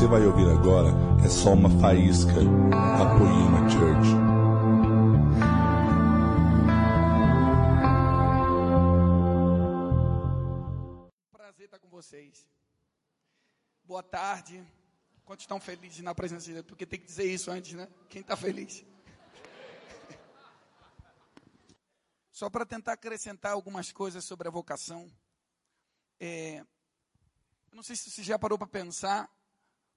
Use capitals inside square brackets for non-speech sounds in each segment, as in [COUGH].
você vai ouvir agora é só uma faísca da Poema Church. Prazer estar com vocês. Boa tarde. Quantos estão felizes na presença de Deus? Porque tem que dizer isso antes, né? Quem está feliz? [LAUGHS] Só para tentar acrescentar algumas coisas sobre a vocação. É, eu não sei se você já parou para pensar,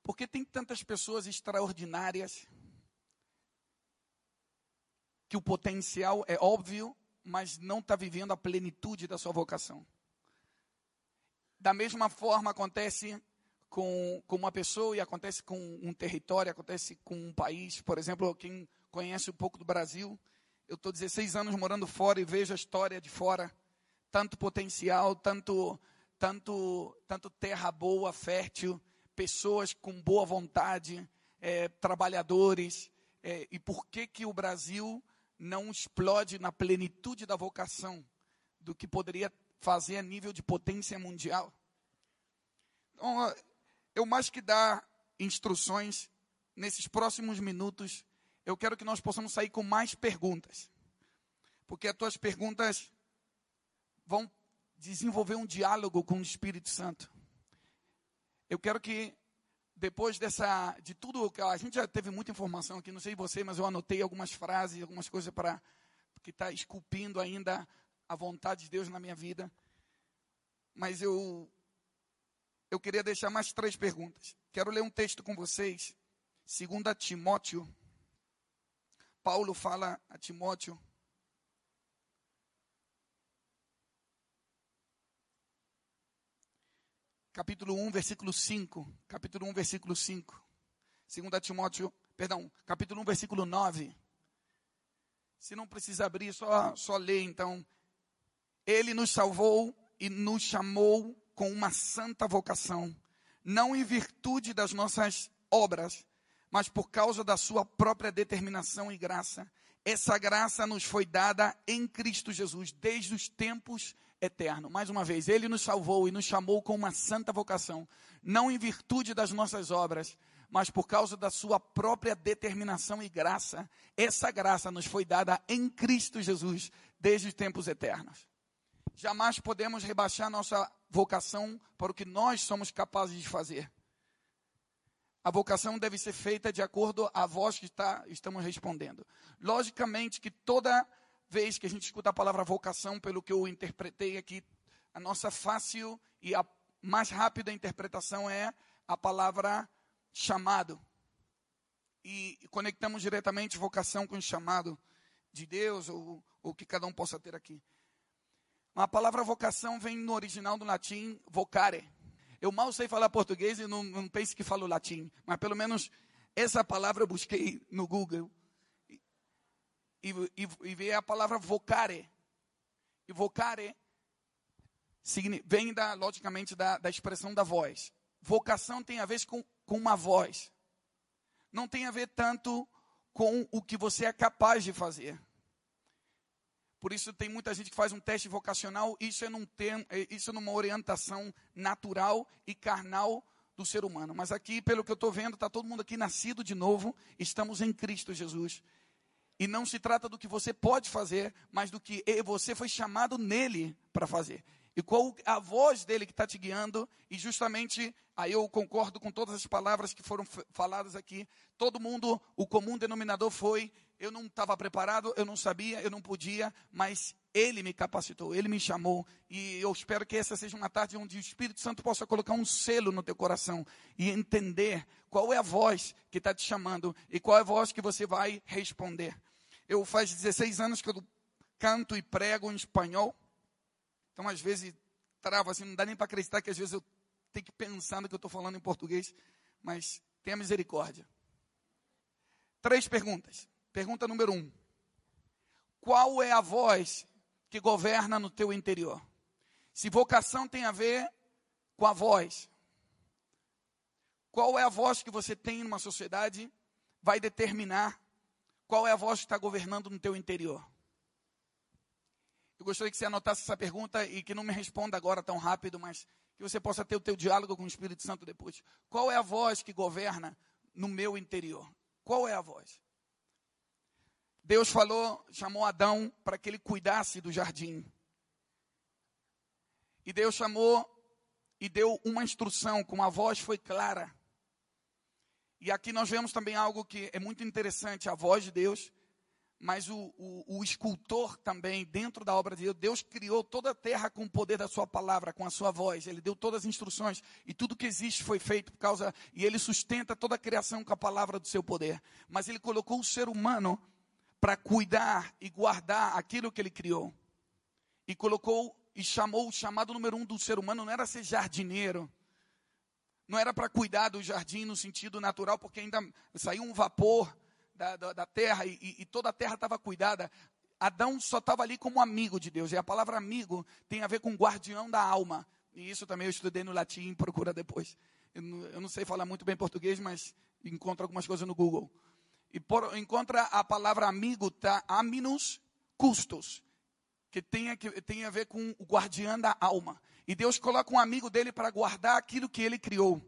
por que tem tantas pessoas extraordinárias que o potencial é óbvio, mas não está vivendo a plenitude da sua vocação. Da mesma forma acontece com, com uma pessoa e acontece com um território, acontece com um país. Por exemplo, quem conhece um pouco do Brasil, eu estou 16 anos morando fora e vejo a história de fora. Tanto potencial, tanto tanto, tanto terra boa, fértil, pessoas com boa vontade, é, trabalhadores. É, e por que, que o Brasil não explode na plenitude da vocação do que poderia fazer a nível de potência mundial? Então, eu mais que dar instruções, nesses próximos minutos, eu quero que nós possamos sair com mais perguntas. Porque as tuas perguntas vão desenvolver um diálogo com o Espírito Santo. Eu quero que depois dessa, de tudo que a gente já teve muita informação aqui, não sei você, mas eu anotei algumas frases, algumas coisas para que está esculpindo ainda a vontade de Deus na minha vida. Mas eu eu queria deixar mais três perguntas. Quero ler um texto com vocês, segundo Timóteo. Paulo fala a Timóteo capítulo 1, versículo 5. Capítulo 1, versículo 5. 2 Timóteo, perdão, capítulo 1, versículo 9. Se não precisa abrir, só, só ler então. Ele nos salvou e nos chamou com uma santa vocação, não em virtude das nossas obras, mas por causa da sua própria determinação e graça. Essa graça nos foi dada em Cristo Jesus desde os tempos eterno. Mais uma vez, ele nos salvou e nos chamou com uma santa vocação, não em virtude das nossas obras, mas por causa da sua própria determinação e graça. Essa graça nos foi dada em Cristo Jesus desde os tempos eternos. Jamais podemos rebaixar nossa vocação para o que nós somos capazes de fazer. A vocação deve ser feita de acordo à voz que está, estamos respondendo. Logicamente que toda vez que a gente escuta a palavra vocação, pelo que eu interpretei aqui, a nossa fácil e a mais rápida interpretação é a palavra chamado. E conectamos diretamente vocação com o chamado de Deus, ou o que cada um possa ter aqui. A palavra vocação vem no original do latim vocare. Eu mal sei falar português e não, não pense que falo latim, mas pelo menos essa palavra eu busquei no Google e, e, e vê a palavra vocare. E vocare vem, da, logicamente, da, da expressão da voz. Vocação tem a ver com, com uma voz. Não tem a ver tanto com o que você é capaz de fazer. Por isso tem muita gente que faz um teste vocacional, isso é, num tem, é, isso é numa orientação natural e carnal do ser humano. Mas aqui, pelo que eu estou vendo, está todo mundo aqui nascido de novo, estamos em Cristo Jesus. E não se trata do que você pode fazer, mas do que você foi chamado nele para fazer. E qual a voz dele que está te guiando, e justamente, aí eu concordo com todas as palavras que foram faladas aqui. Todo mundo, o comum denominador foi: eu não estava preparado, eu não sabia, eu não podia, mas ele me capacitou, ele me chamou. E eu espero que essa seja uma tarde onde o Espírito Santo possa colocar um selo no teu coração e entender qual é a voz que está te chamando e qual é a voz que você vai responder. Eu faz 16 anos que eu canto e prego em espanhol. Então, às vezes, trava assim, não dá nem para acreditar que às vezes eu tenho que pensar no que eu estou falando em português. Mas tenha misericórdia. Três perguntas. Pergunta número um. Qual é a voz que governa no teu interior? Se vocação tem a ver com a voz, qual é a voz que você tem numa sociedade vai determinar qual é a voz que está governando no teu interior? Eu gostaria que você anotasse essa pergunta e que não me responda agora tão rápido, mas que você possa ter o teu diálogo com o Espírito Santo depois. Qual é a voz que governa no meu interior? Qual é a voz? Deus falou, chamou Adão para que ele cuidasse do jardim. E Deus chamou e deu uma instrução, com a voz foi clara. E aqui nós vemos também algo que é muito interessante, a voz de Deus, mas o, o, o, escultor também, dentro da obra de Deus, Deus criou toda a terra com o poder da sua palavra, com a sua voz. Ele deu todas as instruções e tudo que existe foi feito por causa. E ele sustenta toda a criação com a palavra do seu poder. Mas ele colocou o ser humano para cuidar e guardar aquilo que ele criou. E colocou e chamou o chamado número um do ser humano, não era ser jardineiro. Não era para cuidar do jardim no sentido natural, porque ainda saiu um vapor da, da, da terra e, e toda a terra estava cuidada. Adão só estava ali como amigo de Deus. E a palavra amigo tem a ver com guardião da alma. E isso também eu estudei no latim, procura depois. Eu não, eu não sei falar muito bem português, mas encontro algumas coisas no Google. E por, encontra a palavra amigo, tá? Aminus custos, que tem, que tem a ver com o guardião da alma. E Deus coloca um amigo dele para guardar aquilo que ele criou.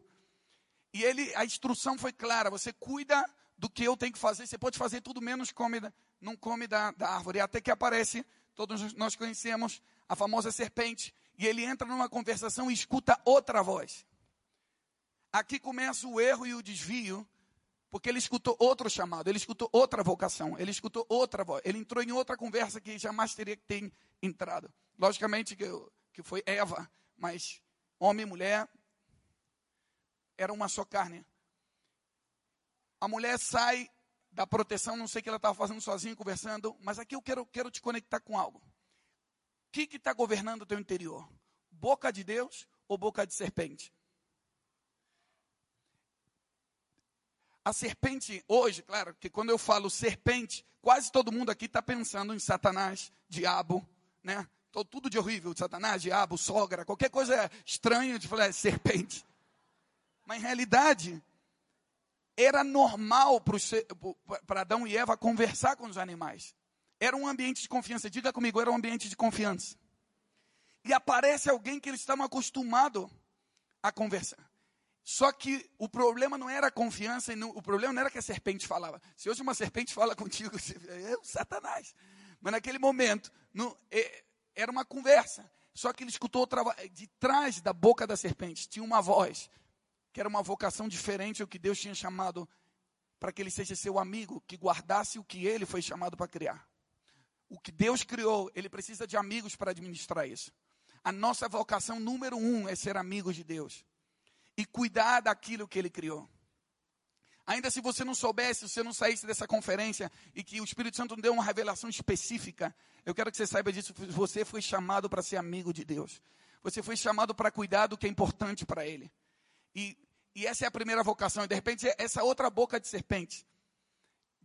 E ele, a instrução foi clara: você cuida do que eu tenho que fazer. Você pode fazer tudo menos come, não come da, da árvore. Até que aparece, todos nós conhecemos a famosa serpente. E ele entra numa conversação e escuta outra voz. Aqui começa o erro e o desvio, porque ele escutou outro chamado, ele escutou outra vocação, ele escutou outra voz, ele entrou em outra conversa que jamais teria que ter entrado. Logicamente que, que foi Eva, mas homem e mulher eram uma só carne. A mulher sai da proteção, não sei o que ela estava fazendo sozinha, conversando, mas aqui eu quero, quero te conectar com algo. O que está governando o teu interior? Boca de Deus ou boca de serpente? A serpente, hoje, claro, que quando eu falo serpente, quase todo mundo aqui está pensando em Satanás, diabo, né? Tudo de horrível, Satanás, diabo, sogra, qualquer coisa estranha de falar é serpente. Mas em realidade, era normal para Adão e Eva conversar com os animais. Era um ambiente de confiança. Diga comigo, era um ambiente de confiança. E aparece alguém que eles estavam acostumados a conversar. Só que o problema não era a confiança, o problema não era que a serpente falava. Se hoje uma serpente fala [LAUGHS] contigo, é o Satanás. Mas naquele momento, é, era uma conversa. Só que ele escutou outra, de trás da boca da serpente, tinha uma voz que era uma vocação diferente ao que Deus tinha chamado para que ele seja seu amigo, que guardasse o que ele foi chamado para criar. O que Deus criou, ele precisa de amigos para administrar isso. A nossa vocação número um é ser amigos de Deus e cuidar daquilo que ele criou. Ainda se você não soubesse, se você não saísse dessa conferência e que o Espírito Santo deu uma revelação específica, eu quero que você saiba disso. Você foi chamado para ser amigo de Deus. Você foi chamado para cuidar do que é importante para Ele. E e essa é a primeira vocação. E de repente, essa outra boca de serpente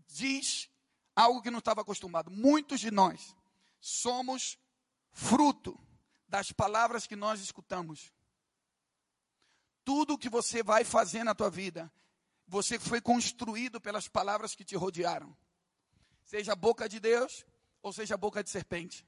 diz algo que não estava acostumado. Muitos de nós somos fruto das palavras que nós escutamos. Tudo que você vai fazer na tua vida, você foi construído pelas palavras que te rodearam. Seja a boca de Deus ou seja a boca de serpente.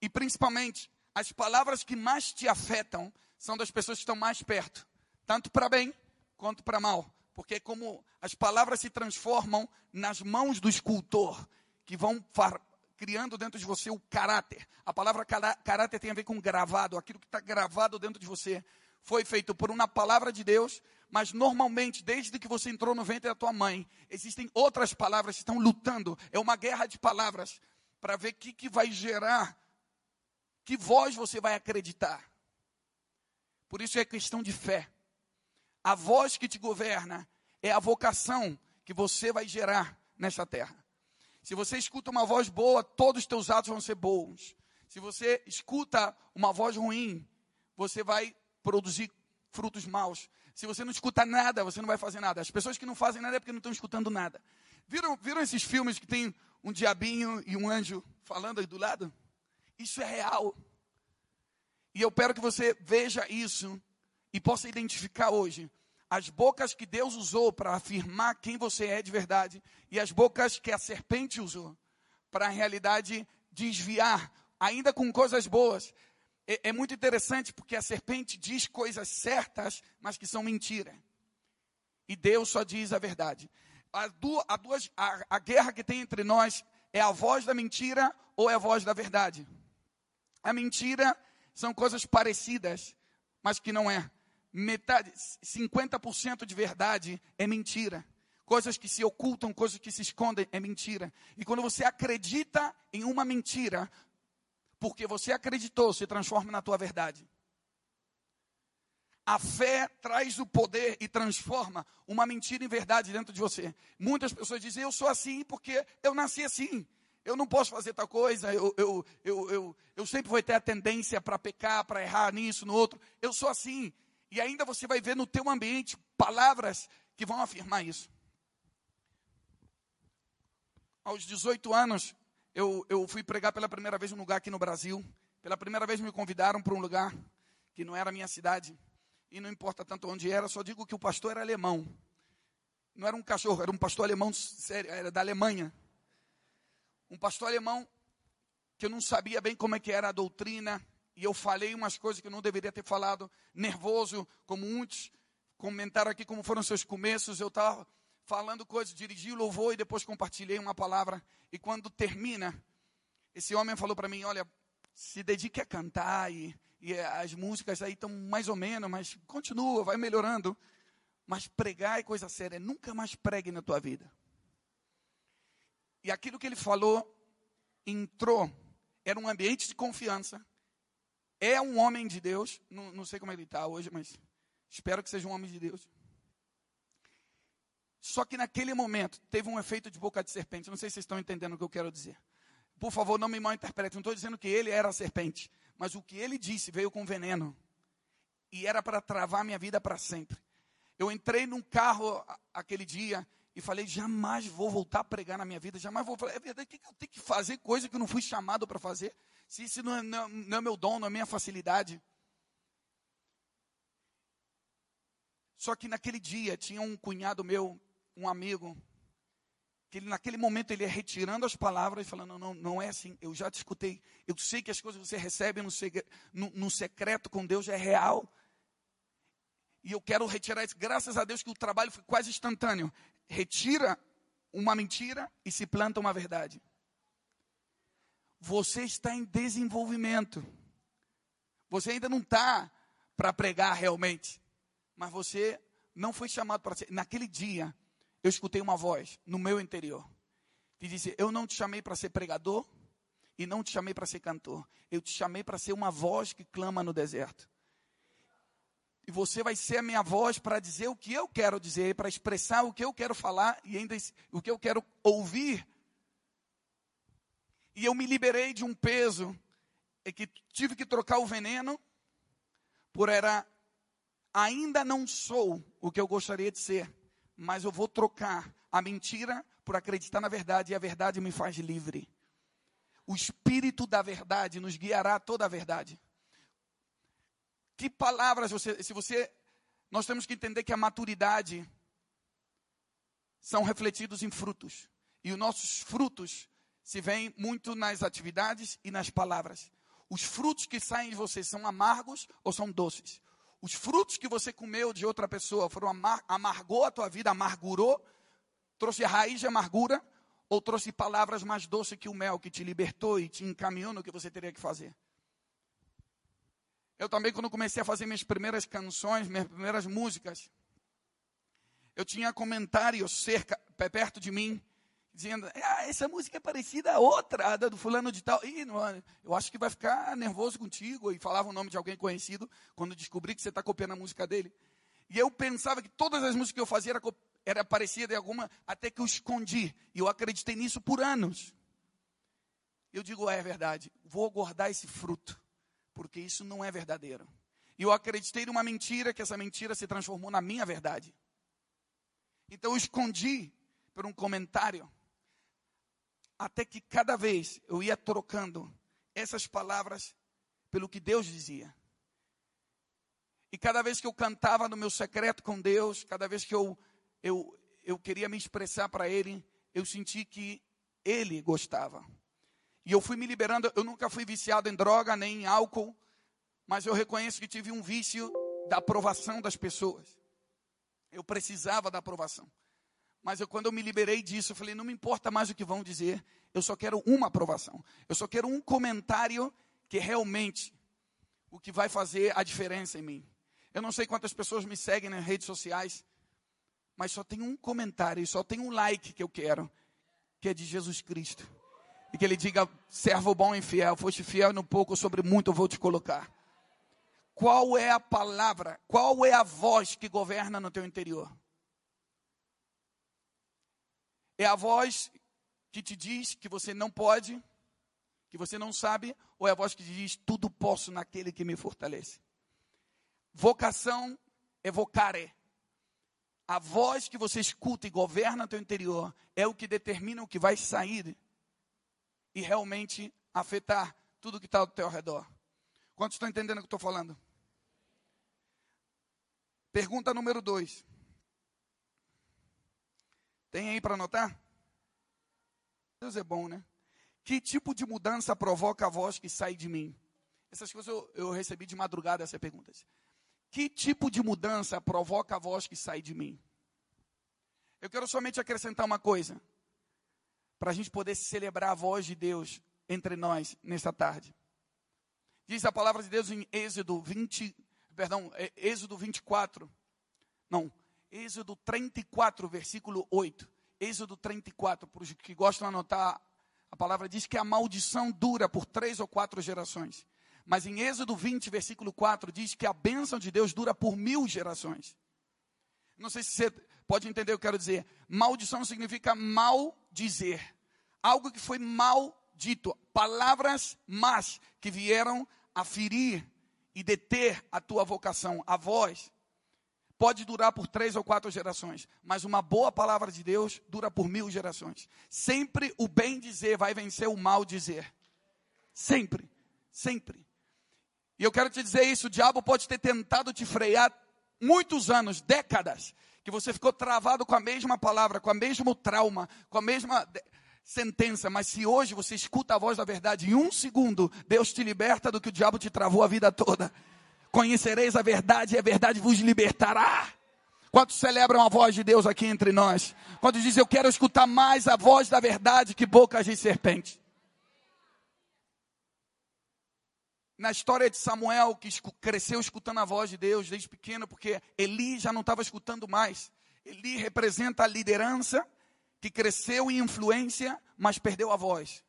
E principalmente, as palavras que mais te afetam são das pessoas que estão mais perto tanto para bem quanto para mal, porque como as palavras se transformam nas mãos do escultor, que vão criando dentro de você o caráter. A palavra caráter tem a ver com gravado, aquilo que está gravado dentro de você. Foi feito por uma palavra de Deus, mas normalmente, desde que você entrou no ventre da tua mãe, existem outras palavras que estão lutando. É uma guerra de palavras para ver o que, que vai gerar, que voz você vai acreditar. Por isso é questão de fé. A voz que te governa é a vocação que você vai gerar nesta terra. Se você escuta uma voz boa, todos os teus atos vão ser bons. Se você escuta uma voz ruim, você vai produzir frutos maus. Se você não escuta nada, você não vai fazer nada. As pessoas que não fazem nada é porque não estão escutando nada. Viram, viram esses filmes que tem um diabinho e um anjo falando aí do lado? Isso é real. E eu quero que você veja isso e possa identificar hoje as bocas que Deus usou para afirmar quem você é de verdade e as bocas que a serpente usou para, na realidade, desviar, ainda com coisas boas. É, é muito interessante porque a serpente diz coisas certas, mas que são mentira. E Deus só diz a verdade. A, du, a, duas, a, a guerra que tem entre nós é a voz da mentira ou é a voz da verdade. A mentira são coisas parecidas, mas que não é. Metade, 50% de verdade é mentira. Coisas que se ocultam, coisas que se escondem é mentira. E quando você acredita em uma mentira, porque você acreditou, se transforma na tua verdade. A fé traz o poder e transforma uma mentira em verdade dentro de você. Muitas pessoas dizem, eu sou assim porque eu nasci assim. Eu não posso fazer tal coisa, eu, eu, eu, eu, eu sempre vou ter a tendência para pecar, para errar nisso, no outro. Eu sou assim. E ainda você vai ver no teu ambiente palavras que vão afirmar isso. Aos 18 anos, eu, eu fui pregar pela primeira vez num lugar aqui no Brasil. Pela primeira vez me convidaram para um lugar que não era a minha cidade. E não importa tanto onde era, só digo que o pastor era alemão. Não era um cachorro, era um pastor alemão sério, era da Alemanha. Um pastor alemão que eu não sabia bem como é que era a doutrina. E eu falei umas coisas que eu não deveria ter falado, nervoso, como muitos comentaram aqui como foram seus começos. Eu estava falando coisas, dirigi o louvor e depois compartilhei uma palavra. E quando termina, esse homem falou para mim: Olha, se dedique a cantar e, e as músicas aí estão mais ou menos, mas continua, vai melhorando. Mas pregar é coisa séria, nunca mais pregue na tua vida. E aquilo que ele falou entrou, era um ambiente de confiança. É um homem de Deus, não, não sei como ele está hoje, mas espero que seja um homem de Deus. Só que naquele momento teve um efeito de boca de serpente. Não sei se vocês estão entendendo o que eu quero dizer. Por favor, não me mal interprete. Não estou dizendo que ele era a serpente. Mas o que ele disse veio com veneno. E era para travar minha vida para sempre. Eu entrei num carro aquele dia e falei: jamais vou voltar a pregar na minha vida. Jamais vou falar. É verdade, que eu tenho que fazer coisa que eu não fui chamado para fazer? Se isso não é, não é meu dom, não é minha facilidade. Só que naquele dia tinha um cunhado meu um amigo, que ele, naquele momento ele ia retirando as palavras e falando, não, não, não é assim, eu já te escutei, eu sei que as coisas que você recebe no, no, no secreto com Deus é real, e eu quero retirar isso, graças a Deus que o trabalho foi quase instantâneo, retira uma mentira e se planta uma verdade. Você está em desenvolvimento. Você ainda não está para pregar realmente. Mas você não foi chamado para ser. Naquele dia, eu escutei uma voz no meu interior que disse: Eu não te chamei para ser pregador e não te chamei para ser cantor. Eu te chamei para ser uma voz que clama no deserto. E você vai ser a minha voz para dizer o que eu quero dizer, para expressar o que eu quero falar e ainda o que eu quero ouvir. E eu me liberei de um peso que tive que trocar o veneno por era ainda não sou o que eu gostaria de ser mas eu vou trocar a mentira por acreditar na verdade e a verdade me faz livre. O Espírito da verdade nos guiará toda a verdade. Que palavras você, se você, nós temos que entender que a maturidade são refletidos em frutos. E os nossos frutos se veem muito nas atividades e nas palavras. Os frutos que saem de você são amargos ou são doces? Os frutos que você comeu de outra pessoa foram amar, amargou a tua vida, amargurou, trouxe raiz de amargura, ou trouxe palavras mais doces que o mel, que te libertou e te encaminhou no que você teria que fazer. Eu também, quando comecei a fazer minhas primeiras canções, minhas primeiras músicas, eu tinha comentários cerca, perto de mim, dizendo, ah, essa música é parecida a outra, a do fulano de tal. Ih, não, eu acho que vai ficar nervoso contigo. E falava o nome de alguém conhecido, quando descobri que você está copiando a música dele. E eu pensava que todas as músicas que eu fazia era, era parecida em alguma, até que eu escondi. E eu acreditei nisso por anos. Eu digo, é verdade, vou guardar esse fruto, porque isso não é verdadeiro. E eu acreditei numa mentira, que essa mentira se transformou na minha verdade. Então eu escondi por um comentário até que cada vez eu ia trocando essas palavras pelo que Deus dizia. E cada vez que eu cantava no meu secreto com Deus, cada vez que eu, eu, eu queria me expressar para Ele, eu senti que Ele gostava. E eu fui me liberando, eu nunca fui viciado em droga nem em álcool, mas eu reconheço que tive um vício da aprovação das pessoas. Eu precisava da aprovação. Mas eu, quando eu me liberei disso, eu falei: não me importa mais o que vão dizer, eu só quero uma aprovação. Eu só quero um comentário que realmente o que vai fazer a diferença em mim. Eu não sei quantas pessoas me seguem nas redes sociais, mas só tem um comentário, só tem um like que eu quero, que é de Jesus Cristo. E que ele diga: servo bom e fiel, foste fiel no pouco, sobre muito eu vou te colocar. Qual é a palavra, qual é a voz que governa no teu interior? É a voz que te diz que você não pode, que você não sabe, ou é a voz que te diz tudo posso naquele que me fortalece? Vocação é vocare. A voz que você escuta e governa teu interior é o que determina o que vai sair e realmente afetar tudo que está ao teu redor. Quantos estão entendendo o que estou falando? Pergunta número dois. Tem aí para anotar? Deus é bom, né? Que tipo de mudança provoca a voz que sai de mim? Essas coisas eu, eu recebi de madrugada essas perguntas. Que tipo de mudança provoca a voz que sai de mim? Eu quero somente acrescentar uma coisa, para a gente poder celebrar a voz de Deus entre nós nesta tarde. Diz a palavra de Deus em Êxodo 20, perdão, é, Êxodo 24, não, Êxodo 34, versículo 8. Êxodo 34, para os que gostam de anotar, a palavra diz que a maldição dura por três ou quatro gerações. Mas em Êxodo 20, versículo 4, diz que a bênção de Deus dura por mil gerações. Não sei se você pode entender o que eu quero dizer. Maldição significa mal dizer. Algo que foi mal dito. Palavras más que vieram a ferir e deter a tua vocação, a voz pode durar por três ou quatro gerações, mas uma boa palavra de Deus dura por mil gerações. Sempre o bem dizer vai vencer o mal dizer. Sempre, sempre. E eu quero te dizer isso: o diabo pode ter tentado te frear muitos anos, décadas, que você ficou travado com a mesma palavra, com o mesmo trauma, com a mesma sentença, mas se hoje você escuta a voz da verdade, em um segundo, Deus te liberta do que o diabo te travou a vida toda. Conhecereis a verdade e a verdade vos libertará. Quantos celebram a voz de Deus aqui entre nós? Quando dizem, eu quero escutar mais a voz da verdade que bocas de serpente. Na história de Samuel, que cresceu escutando a voz de Deus desde pequeno, porque Eli já não estava escutando mais. Eli representa a liderança que cresceu em influência, mas perdeu a voz.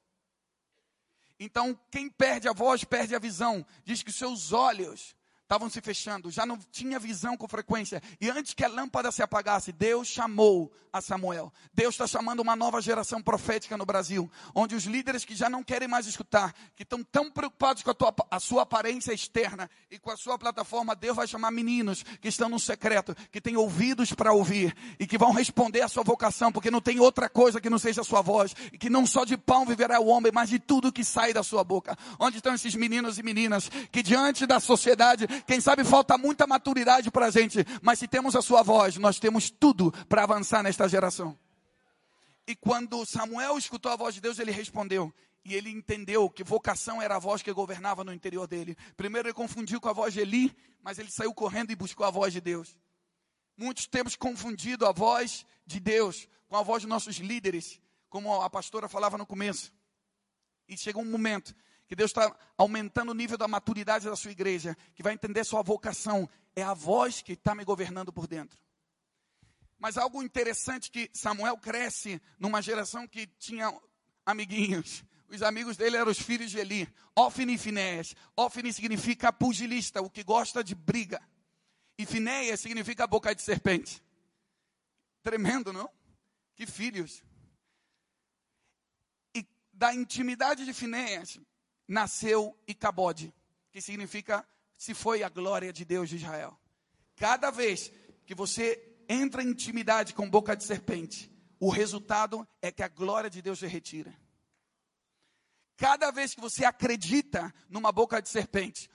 Então, quem perde a voz, perde a visão. Diz que seus olhos estavam se fechando, já não tinha visão com frequência. E antes que a lâmpada se apagasse, Deus chamou a Samuel. Deus está chamando uma nova geração profética no Brasil, onde os líderes que já não querem mais escutar, que estão tão preocupados com a, tua, a sua aparência externa e com a sua plataforma, Deus vai chamar meninos que estão no secreto, que têm ouvidos para ouvir e que vão responder à sua vocação, porque não tem outra coisa que não seja a sua voz, e que não só de pão viverá o homem, mas de tudo que sai da sua boca. Onde estão esses meninos e meninas que diante da sociedade quem sabe falta muita maturidade para a gente, mas se temos a sua voz, nós temos tudo para avançar nesta geração. E quando Samuel escutou a voz de Deus, ele respondeu. E ele entendeu que vocação era a voz que governava no interior dele. Primeiro ele confundiu com a voz de Eli, mas ele saiu correndo e buscou a voz de Deus. Muitos temos confundido a voz de Deus com a voz de nossos líderes, como a pastora falava no começo. E chega um momento que Deus está aumentando o nível da maturidade da sua igreja, que vai entender sua vocação. É a voz que está me governando por dentro. Mas algo interessante que Samuel cresce numa geração que tinha amiguinhos. Os amigos dele eram os filhos de Eli, Ofni e Finéias. Ofni significa pugilista, o que gosta de briga. E Finéias significa boca de serpente. Tremendo, não? Que filhos. E da intimidade de Finéias, nasceu Icabode, que significa se foi a glória de Deus de Israel. Cada vez que você entra em intimidade com boca de serpente, o resultado é que a glória de Deus se retira. Cada vez que você acredita numa boca de serpente,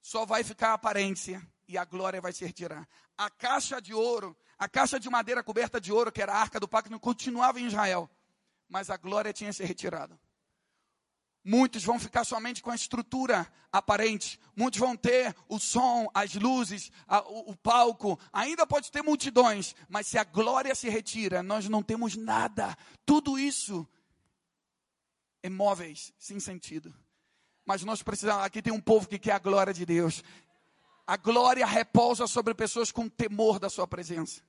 só vai ficar a aparência e a glória vai se retirar. A caixa de ouro, a caixa de madeira coberta de ouro, que era a arca do pacto, continuava em Israel, mas a glória tinha se retirado Muitos vão ficar somente com a estrutura aparente. Muitos vão ter o som, as luzes, a, o, o, palco. Ainda pode ter multidões, mas se a glória se retira, nós não temos nada. Tudo isso é móveis, sem sentido. Mas nós precisamos. Aqui tem um povo que quer a glória de Deus. A glória repousa sobre pessoas com temor da sua presença.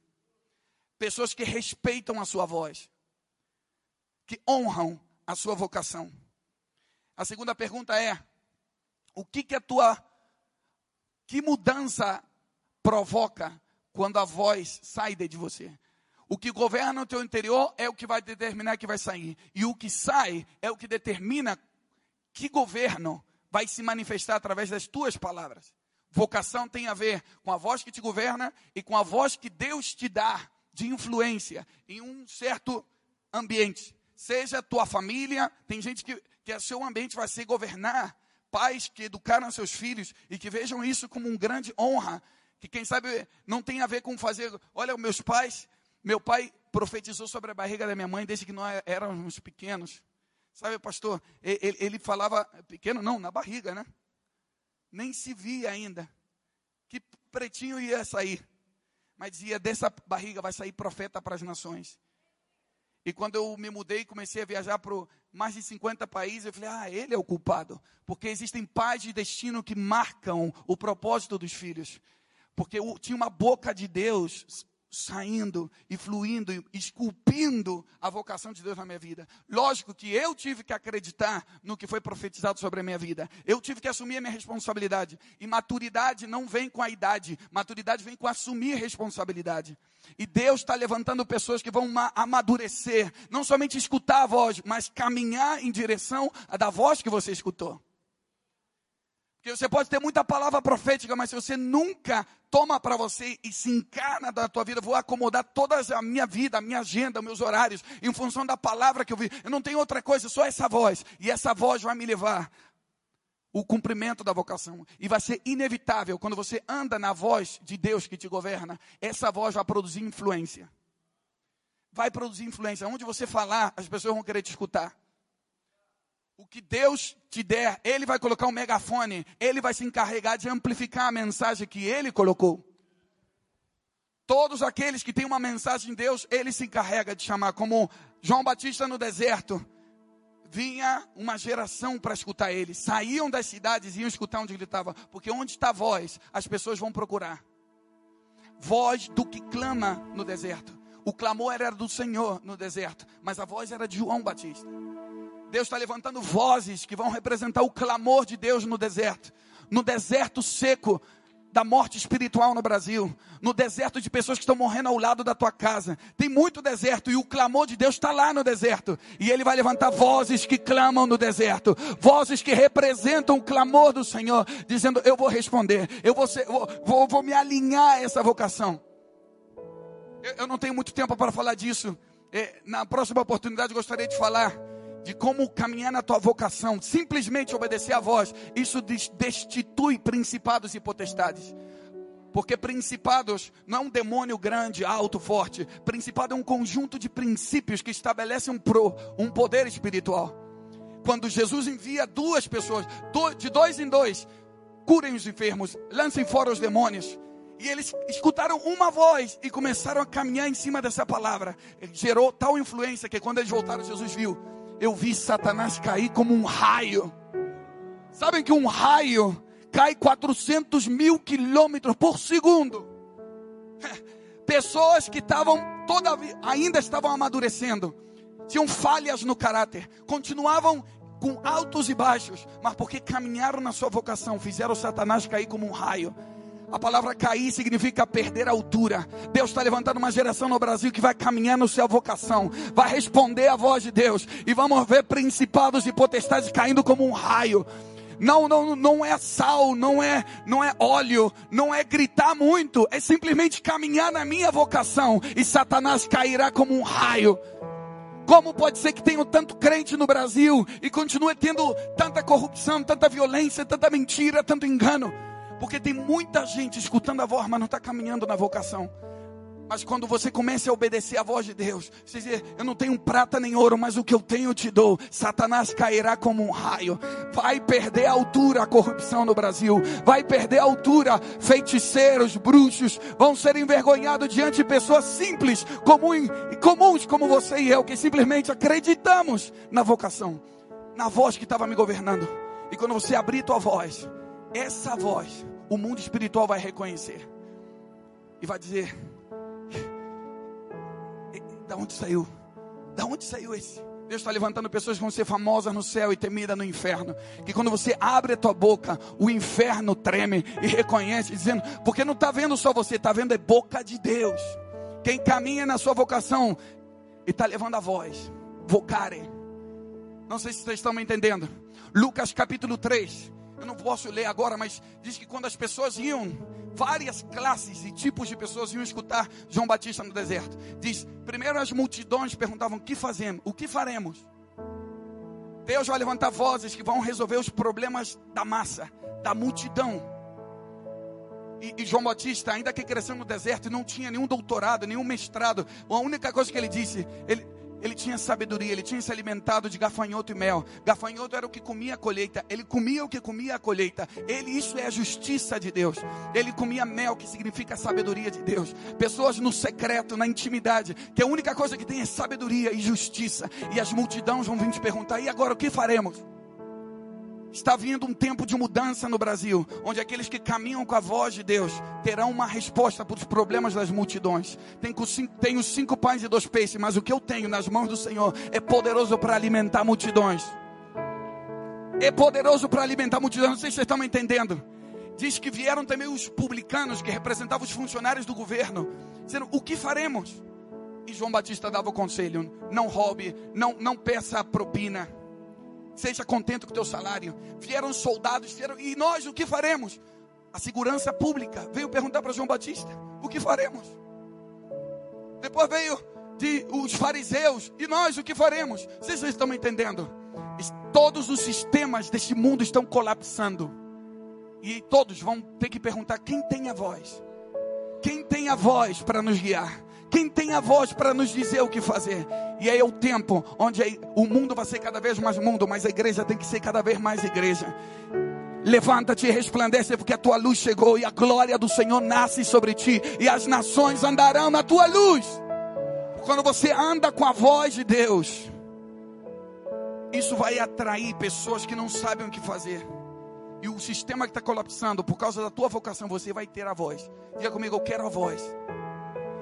Pessoas que respeitam a sua voz. Que honram a sua vocação. A segunda pergunta é: o que que a tua que mudança provoca quando a voz sai de você? O que governa o teu interior é o que vai determinar que vai sair. E o que sai é o que determina que governo vai se manifestar através das tuas palavras. Vocação tem a ver com a voz que te governa e com a voz que Deus te dá de influência em um certo ambiente. Seja tua família, tem gente que, que o seu ambiente vai ser governar, pais que educaram seus filhos e que vejam isso como uma grande honra, que quem sabe não tem a ver com fazer, olha, meus pais meu pai profetizou sobre a barriga da minha mãe desde que nós éramos pequenos. Sabe, pastor, ele, ele falava, pequeno não, na barriga, né? Nem se via ainda. Que pretinho ia sair. Mas dizia, dessa barriga vai sair profeta para as nações. E quando eu me mudei e comecei a viajar para mais de 50 países, eu falei, ah, ele é o culpado. Porque existem pais de destino que marcam o propósito dos filhos. Porque tinha uma boca de Deus saindo e fluindo, esculpindo a vocação de Deus na minha vida. Lógico que eu tive que acreditar no que foi profetizado sobre a minha vida. Eu tive que assumir a minha responsabilidade. E maturidade não vem com a idade, maturidade vem com assumir responsabilidade. E Deus está levantando pessoas que vão amadurecer, não somente escutar a voz, mas caminhar em direção da voz que você escutou. Porque você pode ter muita palavra profética, mas se você nunca toma para você e se encarna da tua vida, vou acomodar toda a minha vida, a minha agenda, meus horários, em função da palavra que eu vi. Eu não tenho outra coisa, só essa voz. E essa voz vai me levar o cumprimento da vocação. E vai ser inevitável, quando você anda na voz de Deus que te governa, essa voz vai produzir influência. Vai produzir influência. Onde você falar, as pessoas vão querer te escutar o que Deus te der, Ele vai colocar um megafone, Ele vai se encarregar de amplificar a mensagem que Ele colocou. Todos aqueles que têm uma mensagem de Deus, Ele se encarrega de chamar, como João Batista no deserto. Vinha uma geração para escutar ele. Saíam das cidades e iam escutar onde estava. Porque onde está a voz, as pessoas vão procurar. Voz do que clama no deserto. O clamor era do Senhor no deserto, mas a voz era de João Batista. Deus está levantando vozes que vão representar o clamor de Deus no deserto, no deserto seco da morte espiritual no Brasil, no deserto de pessoas que estão morrendo ao lado da tua casa. Tem muito deserto e o clamor de Deus está lá no deserto. E Ele vai levantar vozes que clamam no deserto, vozes que representam o clamor do Senhor, dizendo: Eu vou responder, eu vou, ser, vou, vou, vou me alinhar a essa vocação. Eu, eu não tenho muito tempo para falar disso. É, na próxima oportunidade gostaria de falar de como caminhar na tua vocação, simplesmente obedecer a voz, isso destitui principados e potestades. Porque principados não é um demônio grande, alto, forte. Principado é um conjunto de princípios que estabelecem um, pro, um poder espiritual. Quando Jesus envia duas pessoas, de dois em dois, curem os enfermos, lancem fora os demônios. E eles escutaram uma voz e começaram a caminhar em cima dessa palavra. Gerou tal influência que quando eles voltaram, Jesus viu eu vi Satanás cair como um raio. Sabem que um raio cai 400 mil quilômetros por segundo. [LAUGHS] Pessoas que estavam toda ainda estavam amadurecendo, tinham falhas no caráter, continuavam com altos e baixos, mas porque caminharam na sua vocação, fizeram Satanás cair como um raio. A palavra cair significa perder a altura. Deus está levantando uma geração no Brasil que vai caminhar no sua vocação, vai responder à voz de Deus, e vamos ver principados e potestades caindo como um raio. Não, não, não é sal, não é, não é óleo, não é gritar muito, é simplesmente caminhar na minha vocação e Satanás cairá como um raio. Como pode ser que tenha tanto crente no Brasil e continue tendo tanta corrupção, tanta violência, tanta mentira, tanto engano? Porque tem muita gente escutando a voz, mas não está caminhando na vocação. Mas quando você começa a obedecer a voz de Deus, você diz, eu não tenho prata nem ouro, mas o que eu tenho eu te dou. Satanás cairá como um raio. Vai perder a altura a corrupção no Brasil. Vai perder a altura feiticeiros, bruxos. Vão ser envergonhados diante de pessoas simples, comum, comuns como você e eu, que simplesmente acreditamos na vocação, na voz que estava me governando. E quando você abrir tua voz, essa voz, o mundo espiritual vai reconhecer. E vai dizer, da onde saiu? Da onde saiu esse? Deus está levantando pessoas que vão ser famosas no céu e temidas no inferno. Que quando você abre a tua boca, o inferno treme e reconhece, dizendo, porque não está vendo só você, está vendo a boca de Deus. Quem caminha na sua vocação e está levando a voz, vocare. Não sei se vocês estão me entendendo. Lucas capítulo 3. Eu não posso ler agora, mas diz que quando as pessoas iam várias classes e tipos de pessoas iam escutar João Batista no deserto. Diz: primeiro as multidões perguntavam: o que fazemos? O que faremos? Deus vai levantar vozes que vão resolver os problemas da massa, da multidão. E, e, João Batista, ainda que cresceu no deserto, não tinha nenhum doutorado, nenhum mestrado. A única coisa que ele disse, ele, ele tinha sabedoria, ele tinha se alimentado de gafanhoto e mel. Gafanhoto era o que comia a colheita, ele comia o que comia a colheita. Ele, isso é a justiça de Deus. Ele comia mel, que significa a sabedoria de Deus. Pessoas no secreto, na intimidade, que a única coisa que tem é sabedoria e justiça. E as multidões vão vir te perguntar: e agora o que faremos? Está vindo um tempo de mudança no Brasil, onde aqueles que caminham com a voz de Deus terão uma resposta para os problemas das multidões. Tenho cinco pães e dois peixes, mas o que eu tenho nas mãos do Senhor é poderoso para alimentar multidões. É poderoso para alimentar multidões. Não sei se vocês estão me entendendo. Diz que vieram também os publicanos, que representavam os funcionários do governo, dizendo: O que faremos? E João Batista dava o conselho: Não roube, não, não peça propina Seja contente com o teu salário. Vieram soldados, vieram, e nós o que faremos? A segurança pública veio perguntar para João Batista: o que faremos? Depois veio de os fariseus, e nós o que faremos? Vocês estão me entendendo? Todos os sistemas deste mundo estão colapsando. E todos vão ter que perguntar: quem tem a voz? Quem tem a voz para nos guiar? Quem tem a voz para nos dizer o que fazer? E aí é o tempo onde o mundo vai ser cada vez mais mundo, mas a igreja tem que ser cada vez mais igreja. Levanta-te e resplandece, porque a tua luz chegou e a glória do Senhor nasce sobre ti, e as nações andarão na tua luz. Quando você anda com a voz de Deus, isso vai atrair pessoas que não sabem o que fazer. E o sistema que está colapsando, por causa da tua vocação, você vai ter a voz. Diga comigo, eu quero a voz.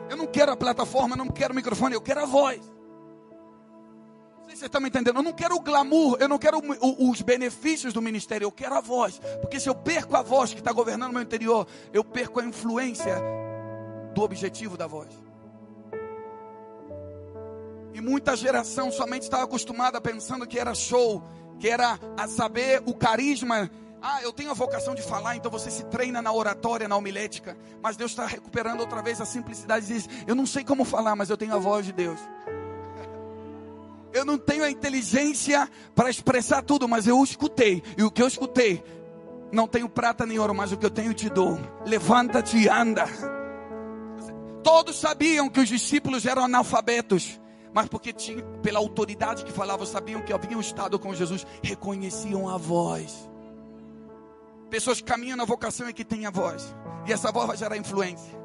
Eu não quero a plataforma, eu não quero o microfone, eu quero a voz. Não sei se você está me entendendo. Eu não quero o glamour, eu não quero os benefícios do ministério, eu quero a voz. Porque se eu perco a voz que está governando o meu interior, eu perco a influência do objetivo da voz. E muita geração somente estava acostumada pensando que era show, que era a saber o carisma ah, eu tenho a vocação de falar, então você se treina na oratória, na homilética. Mas Deus está recuperando outra vez a simplicidade e diz: Eu não sei como falar, mas eu tenho a voz de Deus. Eu não tenho a inteligência para expressar tudo, mas eu escutei. E o que eu escutei, não tenho prata nem ouro, mas o que eu tenho te dou. Levanta-te e anda. Todos sabiam que os discípulos eram analfabetos mas porque tinha, pela autoridade que falavam, sabiam que haviam estado com Jesus, reconheciam a voz. Pessoas que caminham na vocação e que têm a voz. E essa voz vai gerar influência.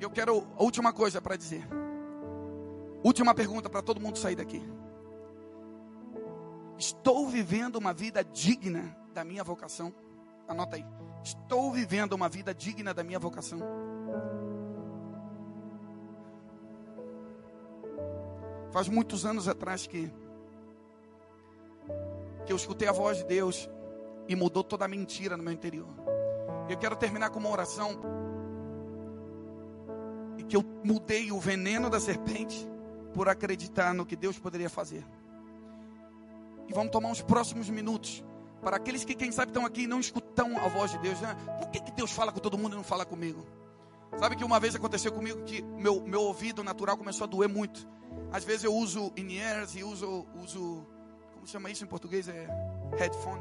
Eu quero a última coisa para dizer. Última pergunta para todo mundo sair daqui. Estou vivendo uma vida digna da minha vocação? Anota aí. Estou vivendo uma vida digna da minha vocação. Faz muitos anos atrás que que eu escutei a voz de Deus e mudou toda a mentira no meu interior. Eu quero terminar com uma oração e que eu mudei o veneno da serpente por acreditar no que Deus poderia fazer. E vamos tomar uns próximos minutos para aqueles que, quem sabe, estão aqui e não escutam a voz de Deus. Né? Por que, que Deus fala com todo mundo e não fala comigo? Sabe que uma vez aconteceu comigo que meu, meu ouvido natural começou a doer muito. Às vezes eu uso in-ears e uso, uso como chama isso em português? É headphone.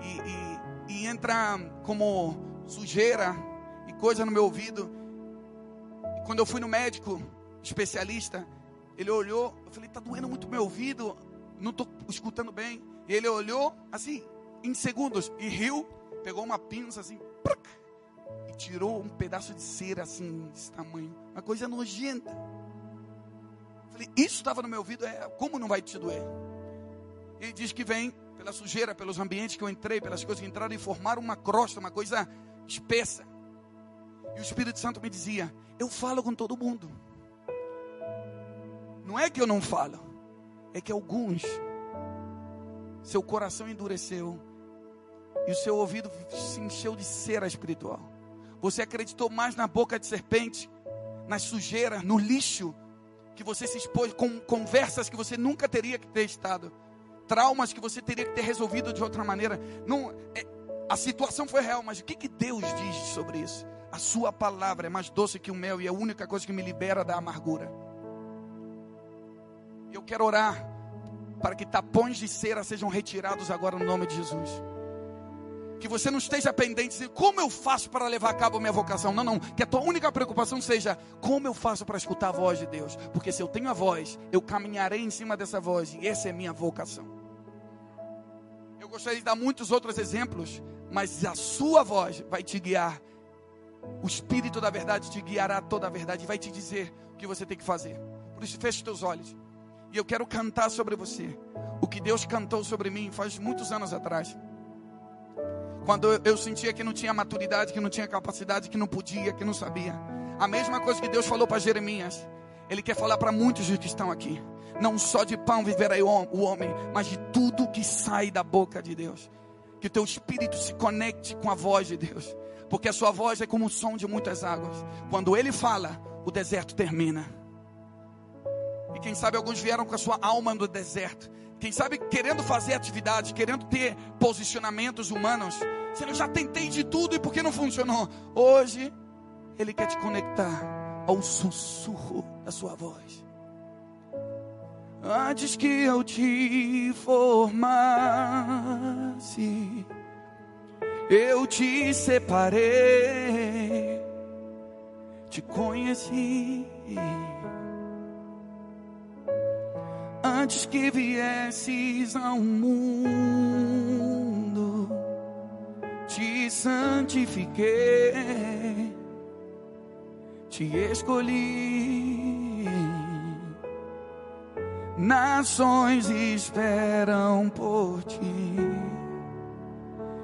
E, e, e entra como sujeira e coisa no meu ouvido. E quando eu fui no médico especialista, ele olhou, eu falei, tá doendo muito meu ouvido, não estou escutando bem. E ele olhou assim, em segundos, e riu, pegou uma pinça assim, e tirou um pedaço de cera assim, desse tamanho. Uma coisa nojenta. Eu falei, isso estava no meu ouvido, é, como não vai te doer? Ele diz que vem pela sujeira, pelos ambientes que eu entrei, pelas coisas que entraram e formaram uma crosta, uma coisa espessa. E o Espírito Santo me dizia: Eu falo com todo mundo. Não é que eu não falo, é que alguns, seu coração endureceu e o seu ouvido se encheu de cera espiritual. Você acreditou mais na boca de serpente, nas sujeiras, no lixo que você se expôs com conversas que você nunca teria que ter estado traumas que você teria que ter resolvido de outra maneira. Não, é, a situação foi real, mas o que, que Deus diz sobre isso? A sua palavra é mais doce que o mel e é a única coisa que me libera da amargura. Eu quero orar para que tapões de cera sejam retirados agora no nome de Jesus. Que você não esteja pendente de como eu faço para levar a cabo a minha vocação. Não, não. Que a tua única preocupação seja como eu faço para escutar a voz de Deus. Porque se eu tenho a voz, eu caminharei em cima dessa voz. E essa é a minha vocação. Eu gostaria de dar muitos outros exemplos, mas a sua voz vai te guiar. O Espírito da verdade te guiará toda a verdade e vai te dizer o que você tem que fazer. Por isso, feche teus olhos. E eu quero cantar sobre você o que Deus cantou sobre mim faz muitos anos atrás. Quando eu, eu sentia que não tinha maturidade, que não tinha capacidade, que não podia, que não sabia. A mesma coisa que Deus falou para Jeremias. Ele quer falar para muitos que estão aqui. Não só de pão viverá o homem, mas de tudo que sai da boca de Deus. Que o teu espírito se conecte com a voz de Deus. Porque a sua voz é como o som de muitas águas. Quando ele fala, o deserto termina. E quem sabe alguns vieram com a sua alma no deserto. Quem sabe querendo fazer atividades, querendo ter posicionamentos humanos. Se eu já tentei de tudo e por que não funcionou? Hoje, ele quer te conectar ao sussurro da sua voz. Antes que eu te formasse, eu te separei, te conheci. Antes que viesses ao mundo, te santifiquei te escolhi. Nações esperam por ti.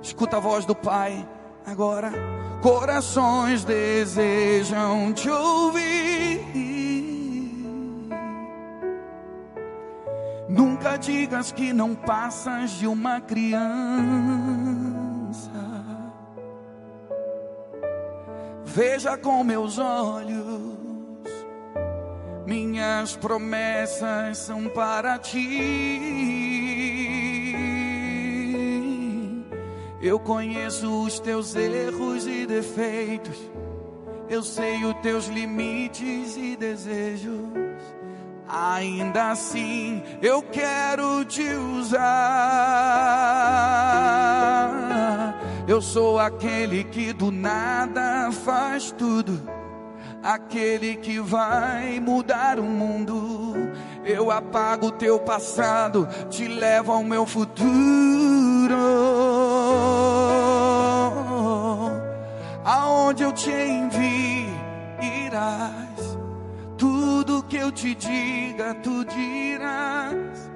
Escuta a voz do Pai agora. Corações desejam te ouvir. Nunca digas que não passas de uma criança. Veja com meus olhos, minhas promessas são para ti. Eu conheço os teus erros e defeitos, eu sei os teus limites e desejos. Ainda assim, eu quero te usar eu sou aquele que do nada faz tudo, aquele que vai mudar o mundo. Eu apago o teu passado, te levo ao meu futuro. Aonde eu te envie, irás. Tudo que eu te diga, tu dirás.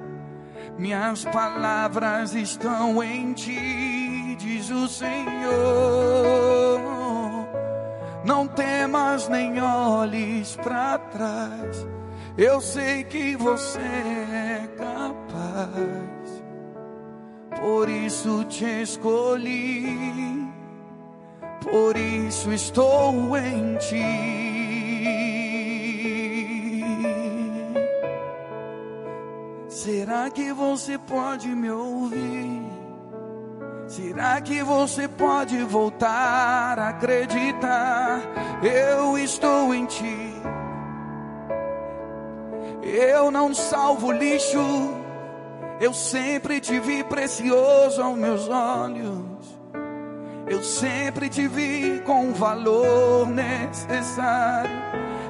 Minhas palavras estão em ti diz o Senhor. Não temas nem olhes para trás. Eu sei que você é capaz. Por isso te escolhi. Por isso estou em ti. Será que você pode me ouvir? Será que você pode voltar a acreditar? Eu estou em ti. Eu não salvo lixo. Eu sempre te vi precioso aos meus olhos. Eu sempre te vi com o valor necessário.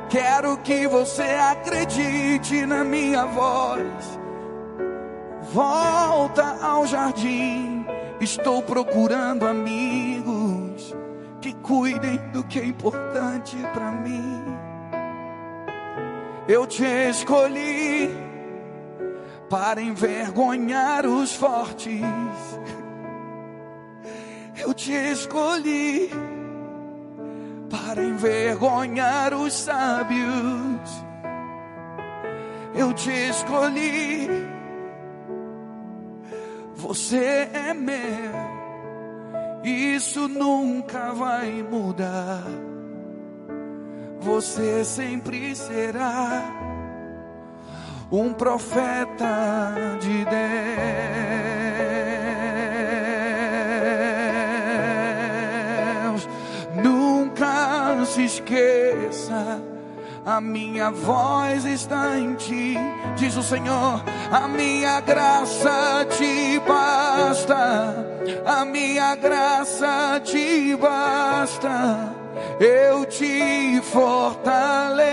Quero que você acredite na minha voz. Volta ao jardim. Estou procurando amigos que cuidem do que é importante para mim. Eu te escolhi para envergonhar os fortes. Eu te escolhi para envergonhar os sábios. Eu te escolhi. Você é meu. Isso nunca vai mudar. Você sempre será um profeta de Deus. Nunca se esqueça. A minha voz está em ti, diz o Senhor. A minha graça te basta, a minha graça te basta. Eu te fortaleço.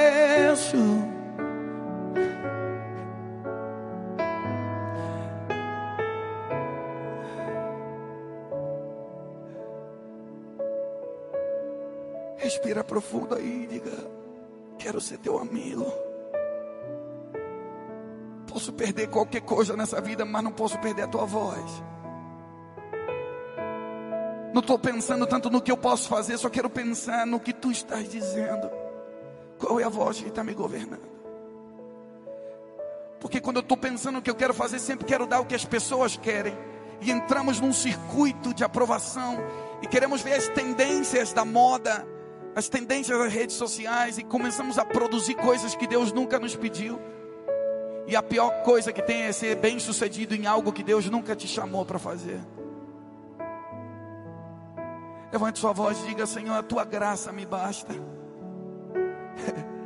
Respira profundo aí diga: Quero ser teu amigo. Posso perder qualquer coisa nessa vida, mas não posso perder a tua voz. Não estou pensando tanto no que eu posso fazer, só quero pensar no que tu estás dizendo. Qual é a voz que está me governando? Porque quando eu estou pensando no que eu quero fazer, sempre quero dar o que as pessoas querem. E entramos num circuito de aprovação e queremos ver as tendências da moda, as tendências das redes sociais e começamos a produzir coisas que Deus nunca nos pediu. E a pior coisa que tem é ser bem sucedido em algo que Deus nunca te chamou para fazer. Levante sua voz e diga: Senhor, a tua graça me basta. [LAUGHS]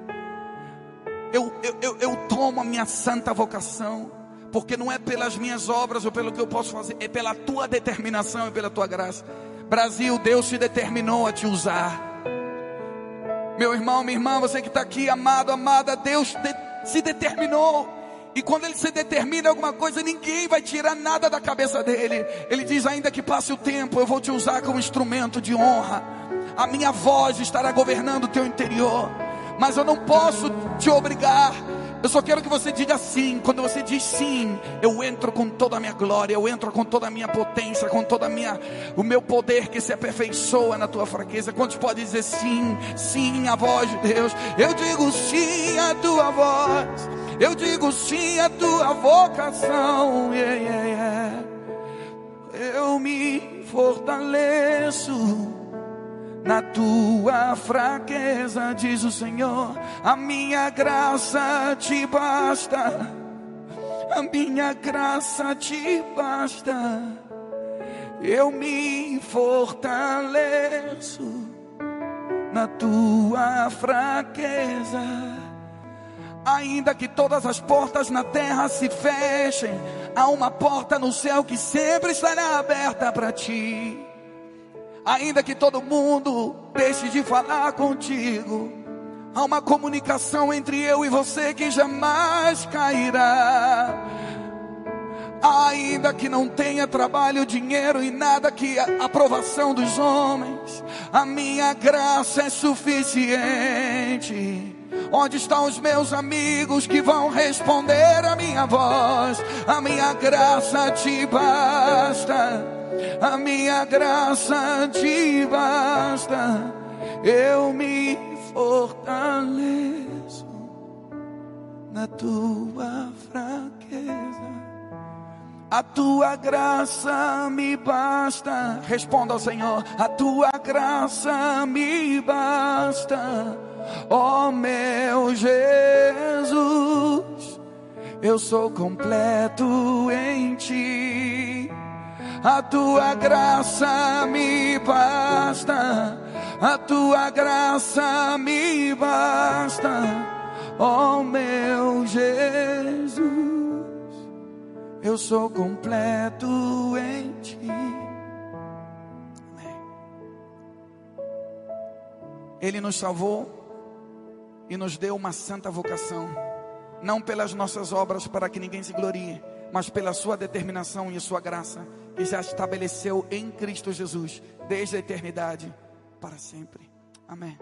Eu, eu, eu, eu tomo a minha santa vocação, porque não é pelas minhas obras ou pelo que eu posso fazer, é pela tua determinação e pela tua graça. Brasil, Deus se determinou a te usar. Meu irmão, minha irmã, você que está aqui, amado, amada, Deus de, se determinou. E quando ele se determina alguma coisa, ninguém vai tirar nada da cabeça dele. Ele diz: ainda que passe o tempo, eu vou te usar como instrumento de honra. A minha voz estará governando o teu interior. Mas eu não posso te obrigar. Eu só quero que você diga sim. Quando você diz sim, eu entro com toda a minha glória, eu entro com toda a minha potência, com toda a minha o meu poder que se aperfeiçoa na tua fraqueza. Quantos podem dizer sim? Sim, a voz de Deus. Eu digo sim a tua voz. Eu digo sim à tua vocação. Yeah, yeah, yeah. Eu me fortaleço na tua fraqueza, diz o Senhor. A minha graça te basta. A minha graça te basta. Eu me fortaleço na tua fraqueza. Ainda que todas as portas na terra se fechem, há uma porta no céu que sempre estará aberta para ti. Ainda que todo mundo deixe de falar contigo, há uma comunicação entre eu e você que jamais cairá. Ainda que não tenha trabalho, dinheiro e nada que a aprovação dos homens, a minha graça é suficiente. Onde estão os meus amigos que vão responder a minha voz? A minha graça te basta. A minha graça te basta. Eu me fortaleço na tua fraqueza. A tua graça me basta. Responda ao Senhor. A tua graça me basta ó oh, meu Jesus, eu sou completo em ti. A tua graça me basta, a tua graça me basta, oh, meu Jesus, eu sou completo em ti. Ele nos salvou e nos deu uma santa vocação, não pelas nossas obras para que ninguém se glorie, mas pela sua determinação e sua graça, que já estabeleceu em Cristo Jesus desde a eternidade para sempre. Amém.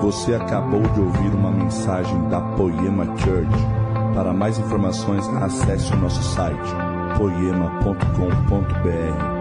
Você acabou de ouvir uma mensagem da Poema Church. Para mais informações, acesse o nosso site poema.com.br